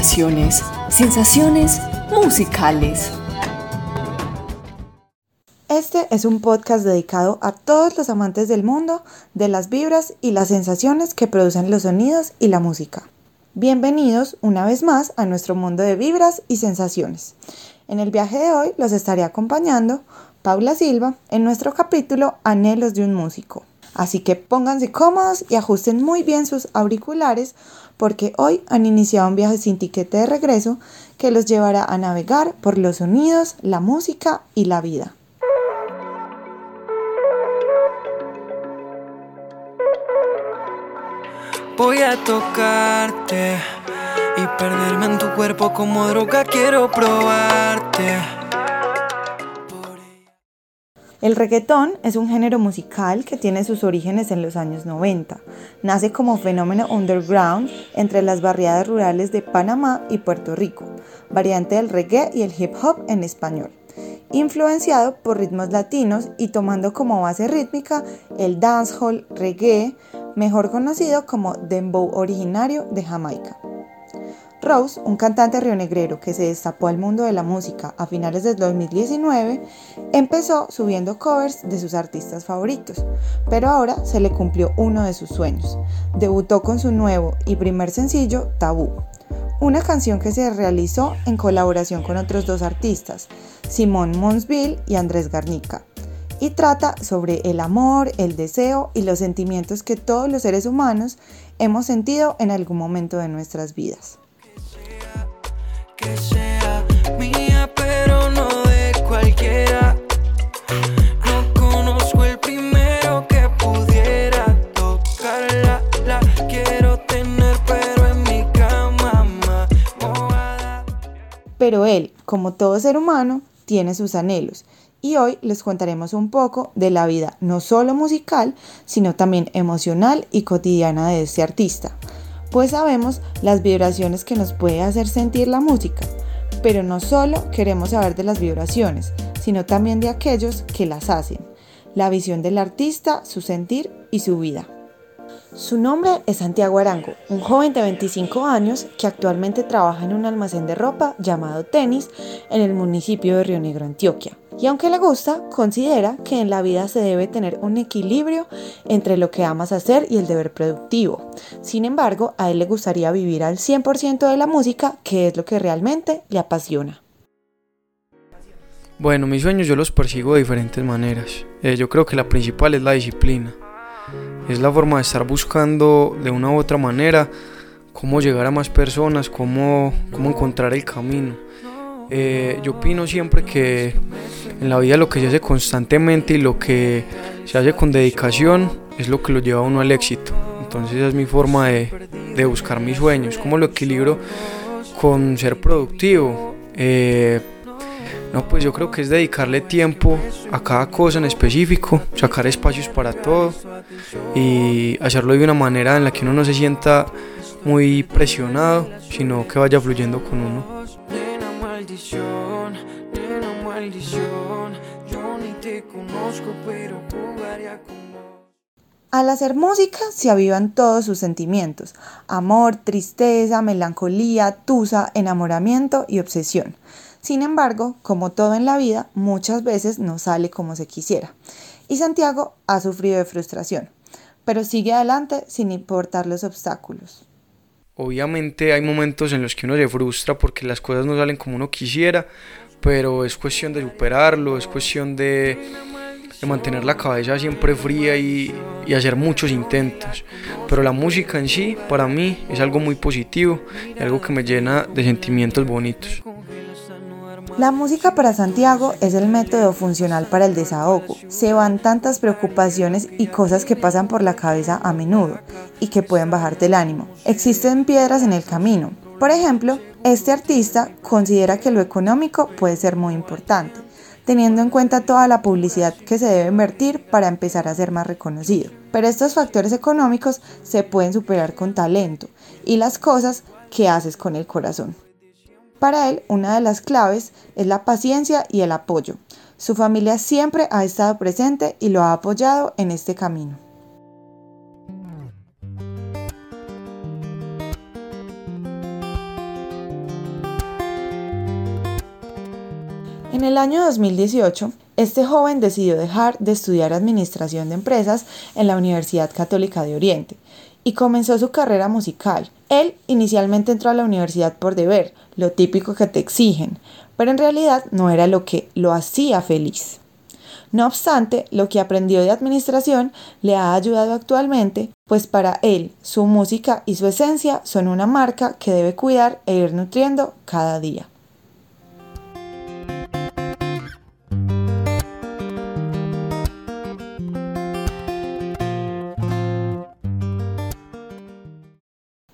Vibraciones, sensaciones musicales. Este es un podcast dedicado a todos los amantes del mundo, de las vibras y las sensaciones que producen los sonidos y la música. Bienvenidos una vez más a nuestro mundo de vibras y sensaciones. En el viaje de hoy los estaré acompañando Paula Silva en nuestro capítulo Anhelos de un músico. Así que pónganse cómodos y ajusten muy bien sus auriculares porque hoy han iniciado un viaje sin tiquete de regreso que los llevará a navegar por los sonidos, la música y la vida. Voy a tocarte y perderme en tu cuerpo como droga, quiero probarte. El reggaetón es un género musical que tiene sus orígenes en los años 90. Nace como fenómeno underground entre las barriadas rurales de Panamá y Puerto Rico, variante del reggae y el hip hop en español. Influenciado por ritmos latinos y tomando como base rítmica el dancehall reggae, mejor conocido como dembow originario de Jamaica. Rose, un cantante rionegrero que se destapó al mundo de la música a finales del 2019, empezó subiendo covers de sus artistas favoritos, pero ahora se le cumplió uno de sus sueños. Debutó con su nuevo y primer sencillo, Tabú, una canción que se realizó en colaboración con otros dos artistas, Simón Monsville y Andrés Garnica, y trata sobre el amor, el deseo y los sentimientos que todos los seres humanos hemos sentido en algún momento de nuestras vidas Pero él, como todo ser humano, tiene sus anhelos. Y hoy les contaremos un poco de la vida no solo musical, sino también emocional y cotidiana de este artista pues sabemos las vibraciones que nos puede hacer sentir la música. Pero no solo queremos saber de las vibraciones, sino también de aquellos que las hacen, la visión del artista, su sentir y su vida. Su nombre es Santiago Arango, un joven de 25 años que actualmente trabaja en un almacén de ropa llamado Tenis en el municipio de Río Negro, Antioquia. Y aunque le gusta, considera que en la vida se debe tener un equilibrio entre lo que amas hacer y el deber productivo. Sin embargo, a él le gustaría vivir al 100% de la música, que es lo que realmente le apasiona. Bueno, mis sueños yo los persigo de diferentes maneras. Eh, yo creo que la principal es la disciplina. Es la forma de estar buscando de una u otra manera cómo llegar a más personas, cómo, cómo encontrar el camino. Eh, yo opino siempre que en la vida lo que se hace constantemente y lo que se hace con dedicación es lo que lo lleva a uno al éxito. Entonces esa es mi forma de, de buscar mis sueños. ¿Cómo lo equilibro con ser productivo? Eh, no, pues yo creo que es dedicarle tiempo a cada cosa en específico, sacar espacios para todo y hacerlo de una manera en la que uno no se sienta muy presionado, sino que vaya fluyendo con uno. Al hacer música se avivan todos sus sentimientos, amor, tristeza, melancolía, tusa, enamoramiento y obsesión. Sin embargo, como todo en la vida, muchas veces no sale como se quisiera. Y Santiago ha sufrido de frustración, pero sigue adelante sin importar los obstáculos. Obviamente hay momentos en los que uno se frustra porque las cosas no salen como uno quisiera, pero es cuestión de superarlo, es cuestión de, mantener la cabeza siempre fría y, y, hacer muchos intentos. Pero la música en sí, para mí, es algo muy positivo y algo que me llena de sentimientos bonitos. La música para Santiago es el método funcional para el desahogo. Se van tantas preocupaciones y cosas que pasan por la cabeza a menudo y que pueden bajarte el ánimo. Existen piedras en el camino. Por ejemplo, este artista considera que lo económico puede ser muy importante, teniendo en cuenta toda la publicidad que se debe invertir para empezar a ser más reconocido. Pero estos factores económicos se pueden superar con talento y las cosas que haces con el corazón. Para él, una de las claves es la paciencia y el apoyo. Su familia siempre ha estado presente y lo ha apoyado en este camino. En el año 2018, este joven decidió dejar de estudiar Administración de Empresas en la Universidad Católica de Oriente y comenzó su carrera musical. Él inicialmente entró a la universidad por deber, lo típico que te exigen, pero en realidad no era lo que lo hacía feliz. No obstante, lo que aprendió de administración le ha ayudado actualmente, pues para él su música y su esencia son una marca que debe cuidar e ir nutriendo cada día.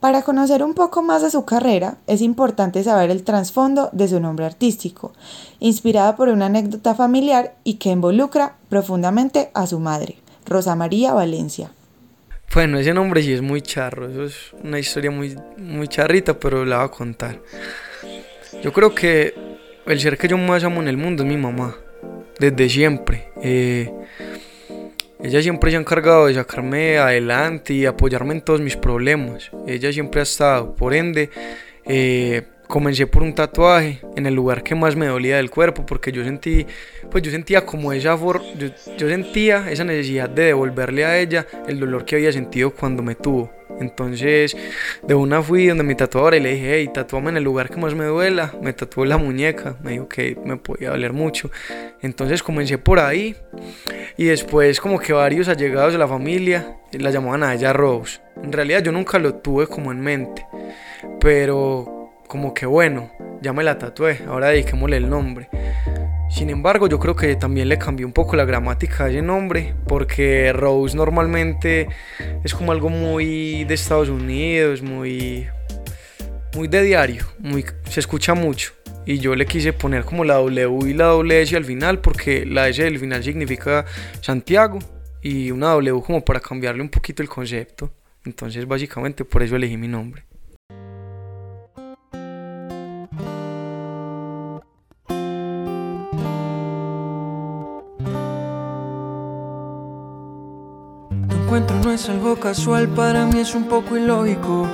Para conocer un poco más de su carrera, es importante saber el trasfondo de su nombre artístico, inspirado por una anécdota familiar y que involucra profundamente a su madre, Rosa María Valencia. Bueno, ese nombre sí es muy charro, eso es una historia muy, muy charrita, pero la voy a contar. Yo creo que el ser que yo más amo en el mundo es mi mamá, desde siempre. Eh, ella siempre se ha encargado de sacarme adelante y apoyarme en todos mis problemas. Ella siempre ha estado. Por ende, eh, comencé por un tatuaje en el lugar que más me dolía del cuerpo porque yo sentí, pues yo sentía como esa, yo, yo sentía esa necesidad de devolverle a ella el dolor que había sentido cuando me tuvo. Entonces, de una fui donde mi tatuadora y le dije, hey, tatuame en el lugar que más me duela. Me tatuó la muñeca, me dijo que me podía doler mucho. Entonces comencé por ahí y después como que varios allegados de la familia la llamaban a ella Rose. En realidad yo nunca lo tuve como en mente, pero como que bueno, ya me la tatué, ahora dediquémosle el nombre. Sin embargo, yo creo que también le cambió un poco la gramática de ese nombre, porque Rose normalmente es como algo muy de Estados Unidos, muy, muy de diario, muy, se escucha mucho. Y yo le quise poner como la W y la S al final, porque la S del final significa Santiago y una W como para cambiarle un poquito el concepto. Entonces, básicamente por eso elegí mi nombre. Encuentro no es algo casual, para mí es un poco ilógico.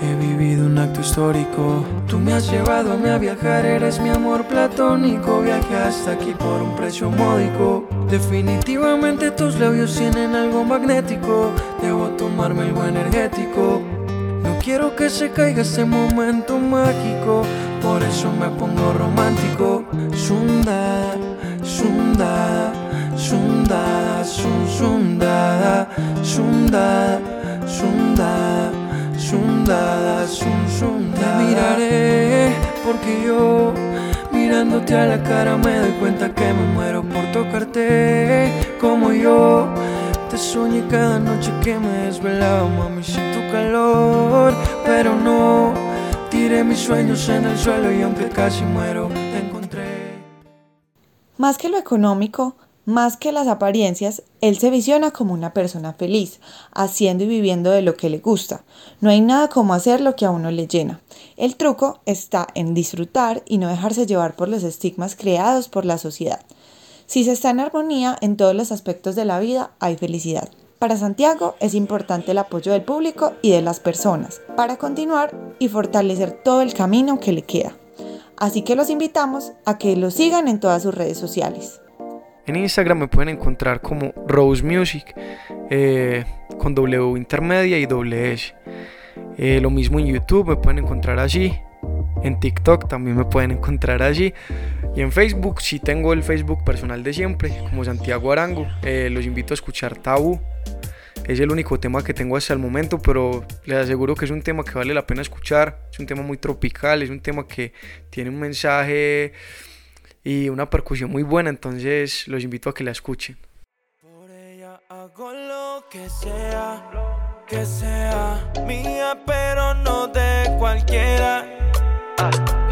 He vivido un acto histórico. Tú me has llevado a mí a viajar, eres mi amor platónico. Viaje hasta aquí por un precio módico. Definitivamente tus labios tienen algo magnético. Debo tomarme algo energético. No quiero que se caiga este momento mágico. Por eso me pongo romántico. Sunda, sunda. Sun, sunda, sunda, sunda, sunda, sun, sunda. Te miraré porque yo mirándote a la cara me doy cuenta que me muero por tocarte como yo. Te soñé cada noche que me desvelaba, mami, sin tu calor, pero no. Tiré mis sueños en el suelo y aunque casi muero, te encontré. Más que lo económico, más que las apariencias, él se visiona como una persona feliz, haciendo y viviendo de lo que le gusta. No hay nada como hacer lo que a uno le llena. El truco está en disfrutar y no dejarse llevar por los estigmas creados por la sociedad. Si se está en armonía en todos los aspectos de la vida, hay felicidad. Para Santiago es importante el apoyo del público y de las personas para continuar y fortalecer todo el camino que le queda. Así que los invitamos a que lo sigan en todas sus redes sociales. En Instagram me pueden encontrar como Rose Music eh, con W intermedia y doble S. Eh, lo mismo en YouTube me pueden encontrar allí. En TikTok también me pueden encontrar allí. Y en Facebook, si tengo el Facebook personal de siempre, como Santiago Arango. Eh, los invito a escuchar Tabú. Es el único tema que tengo hasta el momento, pero les aseguro que es un tema que vale la pena escuchar. Es un tema muy tropical, es un tema que tiene un mensaje y una percusión muy buena, entonces los invito a que la escuchen. Por ella hago lo que sea, que sea mía, pero no de cualquiera.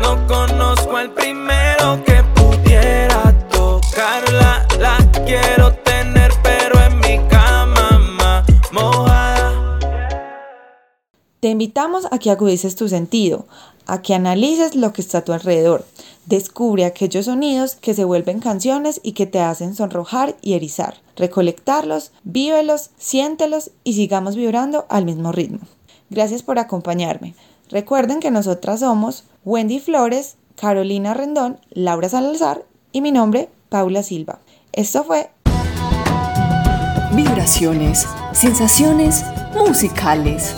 No conozco al primero que pudiera tocarla, la quiero tener, pero en mi cama mojada. Te invitamos a que agudices tu sentido, a que analices lo que está a tu alrededor Descubre aquellos sonidos que se vuelven canciones y que te hacen sonrojar y erizar. Recolectarlos, vívelos, siéntelos y sigamos vibrando al mismo ritmo. Gracias por acompañarme. Recuerden que nosotras somos Wendy Flores, Carolina Rendón, Laura Salazar Y mi nombre, Paula Silva. Esto fue Vibraciones, sensaciones musicales.